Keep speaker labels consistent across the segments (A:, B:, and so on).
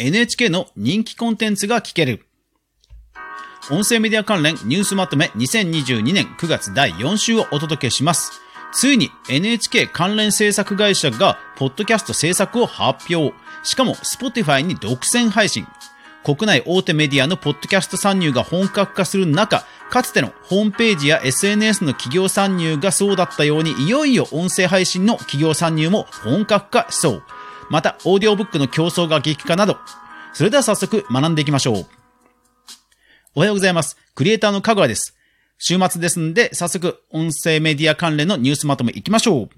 A: NHK の人気コンテンツが聞ける。音声メディア関連ニュースまとめ2022年9月第4週をお届けします。ついに NHK 関連制作会社がポッドキャスト制作を発表。しかも Spotify に独占配信。国内大手メディアのポッドキャスト参入が本格化する中、かつてのホームページや SNS の企業参入がそうだったように、いよいよ音声配信の企業参入も本格化しそう。また、オーディオブックの競争が激化など。それでは早速学んでいきましょう。おはようございます。クリエイターのかぐわです。週末ですんで、早速、音声メディア関連のニュースまとめいきましょう。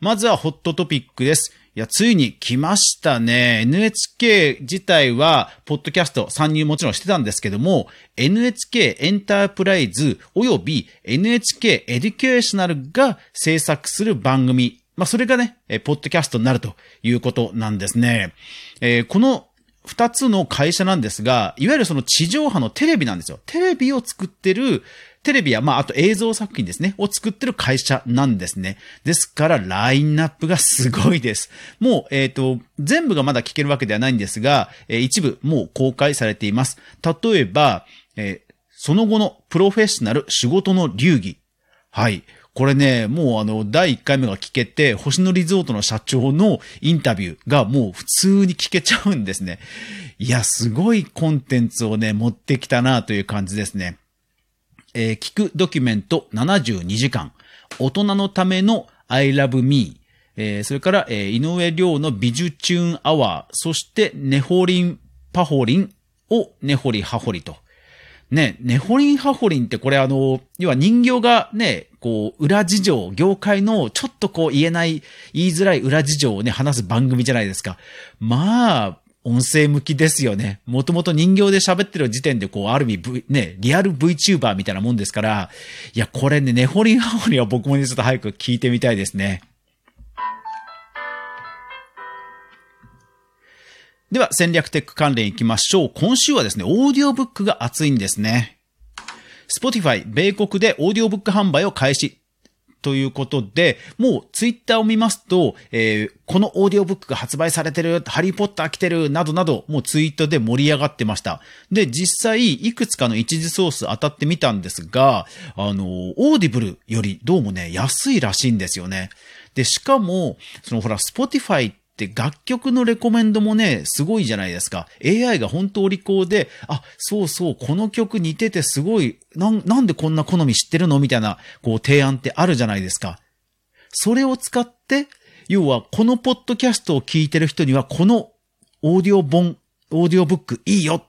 A: まずはホットトピックです。いや、ついに来ましたね。NHK 自体は、ポッドキャスト参入もちろんしてたんですけども、NHK エンタープライズ及び NHK エデュケーショナルが制作する番組。まあ、それがね、えポッドキャストになるということなんですね。えーこの二つの会社なんですが、いわゆるその地上波のテレビなんですよ。テレビを作ってる、テレビや、まあ、あと映像作品ですね、を作ってる会社なんですね。ですから、ラインナップがすごいです。もう、えっ、と、全部がまだ聞けるわけではないんですが、えー一部もう公開されています。例えば、えーその後のプロフェッショナル仕事の流儀。はい。これね、もうあの、第1回目が聞けて、星野リゾートの社長のインタビューがもう普通に聞けちゃうんですね。いや、すごいコンテンツをね、持ってきたなという感じですね。えー聞くドキュメント72時間。大人のための I love me。えーそれから、えー井上亮の美術チューンアワー。そして、ネホリンパホリンをネホリハホリと。ね、ネホリンハホリンってこれあの、要は人形がね、こう、裏事情、業界のちょっとこう言えない、言いづらい裏事情をね、話す番組じゃないですか。まあ、音声向きですよね。もともと人形で喋ってる時点で、こう、ある意味、ね、リアル VTuber みたいなもんですから、いや、これね、ネホリンハホリンは僕もね、ちょっと早く聞いてみたいですね。では、戦略テック関連行きましょう。今週はですね、オーディオブックが熱いんですね。Spotify、米国でオーディオブック販売を開始。ということで、もうツイッターを見ますと、えーこのオーディオブックが発売されてる、ハリーポッター来てる、などなど、もうツイートで盛り上がってました。で、実際、いくつかの一次ソース当たってみたんですが、あの、 Audible よりどうもね、安いらしいんですよね。で、しかも、そのほら、Spotify って楽曲のレコメンドもね、すごいじゃないですか。AI が本当お利口で、あ、そうそう、この曲似ててすごい、なん、なんでこんな好み知ってるのみたいな、こう、提案ってあるじゃないですか。それを使って、要は、このポッドキャストを聞いてる人には、このオーディオ本、オーディオブックいいよ。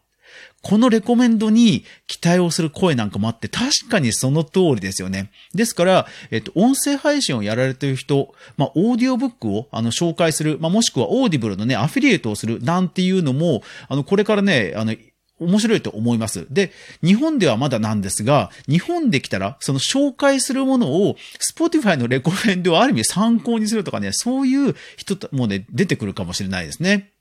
A: このレコメンドに期待をする声なんかもあって、確かにその通りですよね。ですから、えっと、音声配信をやられてる人、まあ、オーディオブックを、あの、紹介する、まあ、もしくは Audible のね、アフィリエイトをする、なんていうのも、あの、これからね、あの、面白いと思います。で、日本ではまだなんですが、日本できたら、その紹介するものを、Spotify のレコメンドをある意味参考にするとかね、そういう人もね、出てくるかもしれないですね。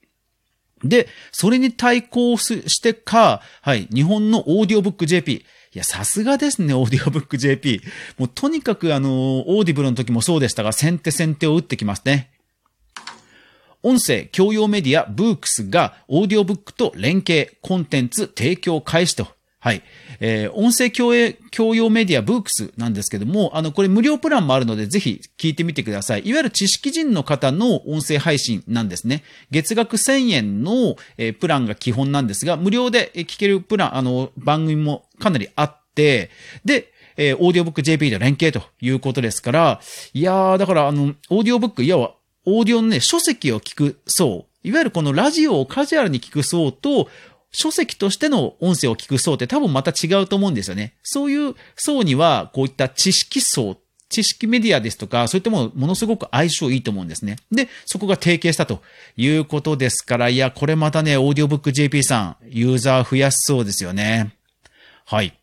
A: で、それに対抗してか、はい、日本のオーディオブック JP。いや、さすがですね、オーディオブック JP。もうとにかくあの、 Audible の時もそうでしたが、先手先手を打ってきますね。音声共用メディアブークスがオーディオブックと連携コンテンツ提供開始と。はい。えー音声教養教養メディアブークスなんですけども、あの、これ無料プランもあるので、ぜひ聞いてみてください。いわゆる知識人の方の音声配信なんですね。月額1000円の、えープランが基本なんですが、無料で聞けるプラン、あの、番組もかなりあって、で、えーオーディオブック JP と連携ということですから、いやー、だからあの、オーディオブック、いや、オーディオのね、書籍を聞く層、いわゆるこのラジオをカジュアルに聞く層と、書籍としての音声を聞く層って多分また違うと思うんですよね。そういう層には、こういった知識層、知識メディアですとか、そういったもの、ものすごく相性いいと思うんですね。で、そこが提携したということですから、いや、これまたね、オーディオブック JP さん、ユーザー増やしそうですよね。はい。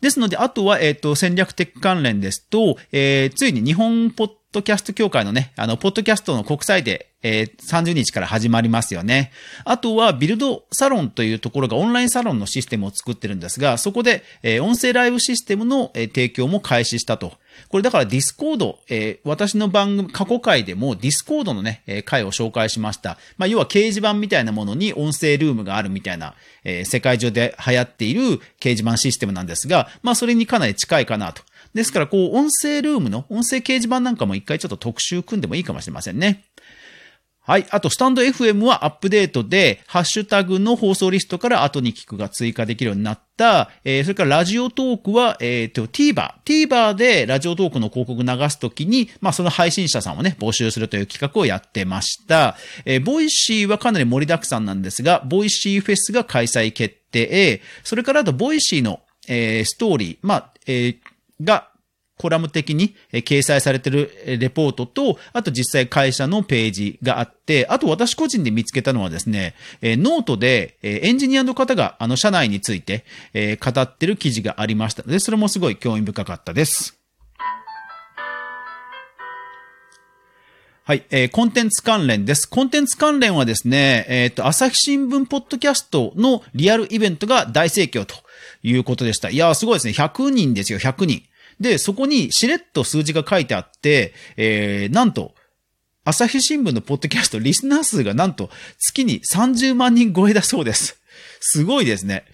A: ですので、あとは、えっ、と、戦略的関連ですと、えーついに日本ポッドキャスト協会のね、あの、ポッドキャストの国際デー、えー、30日から始まりますよね。あとは、ビルドサロンというところがオンラインサロンのシステムを作ってるんですが、そこで、えー、音声ライブシステムの、えー、提供も開始したと。これだから Discord、えー、私の番組、過去回でも Discord のね、えー、回を紹介しました。まあ、要は掲示板みたいなものに音声ルームがあるみたいな、えー、世界中で流行っている掲示板システムなんですが、まあ、それにかなり近いかなと。ですから、こう、音声ルームの、音声掲示板なんかも一回ちょっと特集組んでもいいかもしれませんね。はい。あと、スタンド FM はアップデートで、ハッシュタグの放送リストから後に聞くが追加できるようになった。えー、それからラジオトークは、えっ、ー、と、TVer。TVer でラジオトークの広告流すときに、まあ、その配信者さんをね、募集するという企画をやってました。えー、 Voicy はかなり盛りだくさんなんですが、 Voicy フェスが開催決定。それからあと、 Voicy の、えー、ストーリー、まあ、えー、が、コラム的に掲載されてるレポートと、あと実際会社のページがあって、あと私個人で見つけたのはですね、ノートでエンジニアの方があの社内について語ってる記事がありましたので、それもすごい興味深かったです。はい、えー、コンテンツ関連です。コンテンツ関連はですね、えっ、ー、と、朝日新聞ポッドキャストのリアルイベントが大盛況ということでした。いや、すごいですね。100人ですよ、100人。で、そこにしれっと数字が書いてあって、えー、なんと、朝日新聞のポッドキャスト、リスナー数がなんと月に30万人超えだそうです。すごいですね。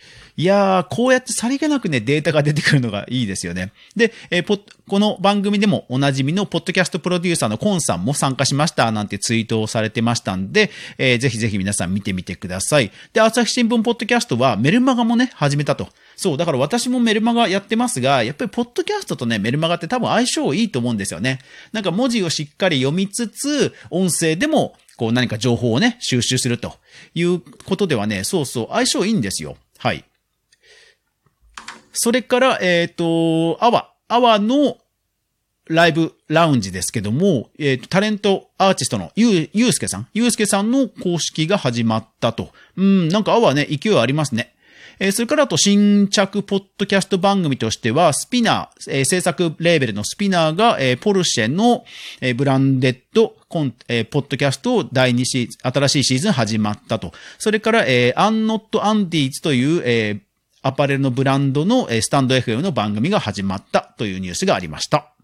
A: いやー、こうやってさりげなくね、データが出てくるのがいいですよね。で、えー、この番組でもおなじみのポッドキャストプロデューサーのコンさんも参加しましたなんてツイートをされてましたんで、えー、ぜひぜひ皆さん見てみてください。で、朝日新聞ポッドキャストはメルマガもね、始めたと。そう、だから私もメルマガやってますが、やっぱりポッドキャストとね、メルマガって多分相性いいと思うんですよね。なんか文字をしっかり読みつつ、音声でもこう何か情報をね、収集するということではね、そうそう、相性いいんですよ。はい。それから、えっ、ー、と、 AWA、AWA のライブラウンジですけども、えっ、ー、と、タレントアーティストのゆう、ゆうすけさん、ゆうすけさんの公式が始まったと。うん、なんか AWA ね、勢いありますね。え、それからあと新着ポッドキャスト番組としては、 SPINEAR、え、制作レーベルの SPINEAR が、え、ポルシェの、え、ブランデッドコン、え、ポッドキャストを第2シーズン、新しいシーズン始まったと。それから、えー、アンノットアンディーズという、え、アパレルのブランドのスタンド FM の番組が始まったというニュースがありました。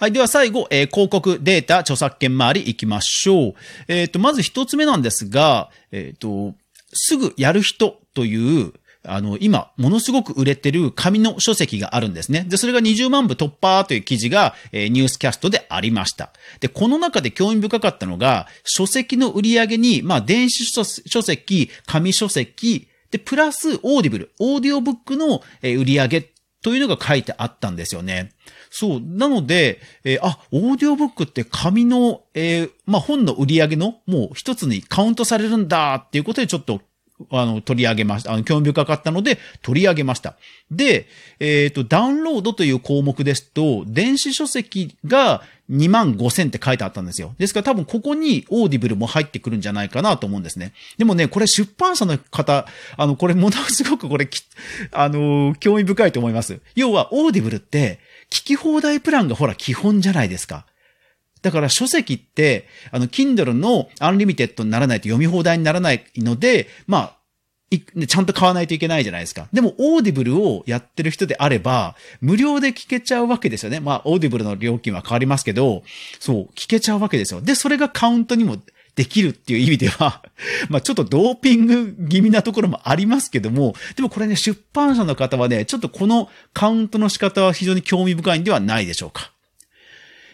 A: はい。では最後、えー、広告、データ、著作権周り行きましょう。えっ、ー、と、まず一つ目なんですが、えっ、ー、と、すぐやる人という、あの、今、ものすごく売れてる紙の書籍があるんですね。で、それが20万部突破という記事が、えー、ニュースキャストでありました。で、この中で興味深かったのが、書籍の売り上げに、まあ、電子書籍、紙書籍、で、プラス、 Audible、オーディオブックの、え、売り上げというのが書いてあったんですよね。そう。なので、えー、あ、オーディオブックって紙の、えー、まあ、本の売り上げのもう一つにカウントされるんだっていうことでちょっとあの、取り上げました。あの、興味深かったので、取り上げました。で、えっ、ー、と、ダウンロードという項目ですと、電子書籍が2万5千って書いてあったんですよ。ですから多分ここに Audible も入ってくるんじゃないかなと思うんですね。でもね、これ出版社の方、あの、これものすごくこれ、あの、興味深いと思います。要は、 Audible って、聞き放題プランがほら基本じゃないですか。だから書籍って、あの、Kindle のアンリミテッドにならないと読み放題にならないので、まあ、ちゃんと買わないといけないじゃないですか。でも、 Audible をやってる人であれば、無料で聞けちゃうわけですよね。まあ、 Audible の料金は変わりますけど、そう、聞けちゃうわけですよ。で、それがカウントにもできるっていう意味では、まあちょっとドーピング気味なところもありますけども、でもこれね、出版社の方はね、ちょっとこのカウントの仕方は非常に興味深いんではないでしょうか。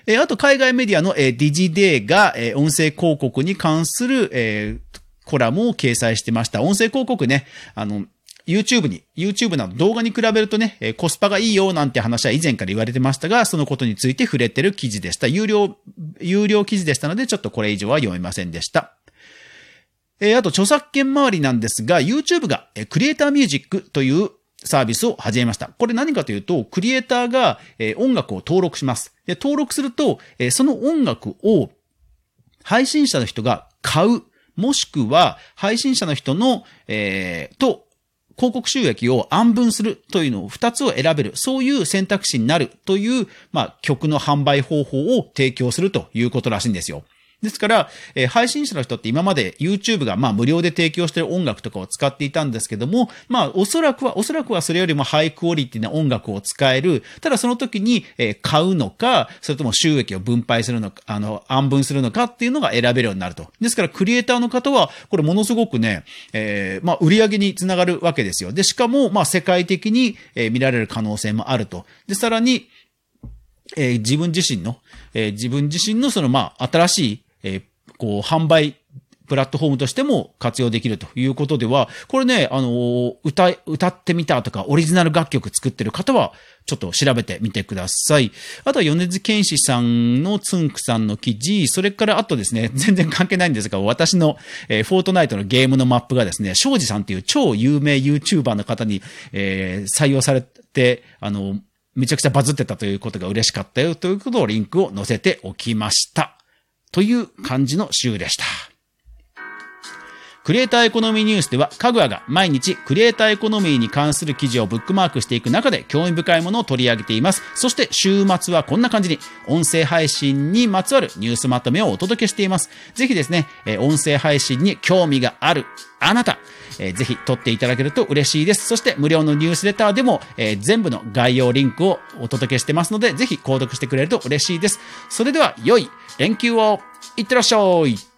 A: えあと海外メディアの、えディジデーが、え音声広告に関する、えコラムを掲載してました。音声広告ね、あの、YouTube に、YouTube など動画に比べるとね、えコスパがいいよなんて話は以前から言われてましたが、そのことについて触れてる記事でした。有料、有料記事でしたので、ちょっとこれ以上は読めませんでした。えー、あと著作権周りなんですが、YouTube が、えクリエイターミュージックというサービスを始めました。これ何かというと、クリエイターが、え音楽を登録します。で登録すると、えその音楽を配信者の人が買う、もしくは配信者の人の、えー、と広告収益を暗分するというのを2つを選べる、そういう選択肢になるという、まあ、曲の販売方法を提供するということらしいんですよ。ですから、えー、配信者の人って今まで YouTube がまあ無料で提供してる音楽とかを使っていたんですけども、まあおそらくは、おそらくはそれよりもハイクオリティな音楽を使える。ただその時に、えー、買うのか、それとも収益を分配するのか、あの、暗分するのかっていうのが選べるようになると。ですからクリエイターの方は、これものすごくね、えー、まあ売り上げにつながるわけですよ。で、しかも、まあ世界的に、えー、見られる可能性もあると。で、さらに、えー、自分自身の、えー、自分自身のその、まあ、新しい、えー、こう、販売、プラットフォームとしても活用できるということでは、これね、あの、歌、歌ってみたとか、オリジナル楽曲作ってる方は、ちょっと調べてみてください。あとは米津玄師さんのつんくさんの記事、それからあとですね、全然関係ないんですが、私の、えー、フォートナイトのゲームのマップがですね、庄司さんっていう超有名 YouTuber の方に、えー、採用されて、あの、めちゃくちゃバズってたということが嬉しかったよということをリンクを載せておきました。という感じの週でした。クリエイターエコノミーニュースでは、かぐわが毎日クリエイターエコノミーに関する記事をブックマークしていく中で興味深いものを取り上げています。そして週末はこんな感じに、音声配信にまつわるニュースまとめをお届けしています。ぜひですね、音声配信に興味があるあなた、ぜひ撮っていただけると嬉しいです。そして無料のニュースレターでも、全部の概要リンクをお届けしてますので、ぜひ購読してくれると嬉しいです。それでは良い連休をいってらっしゃい。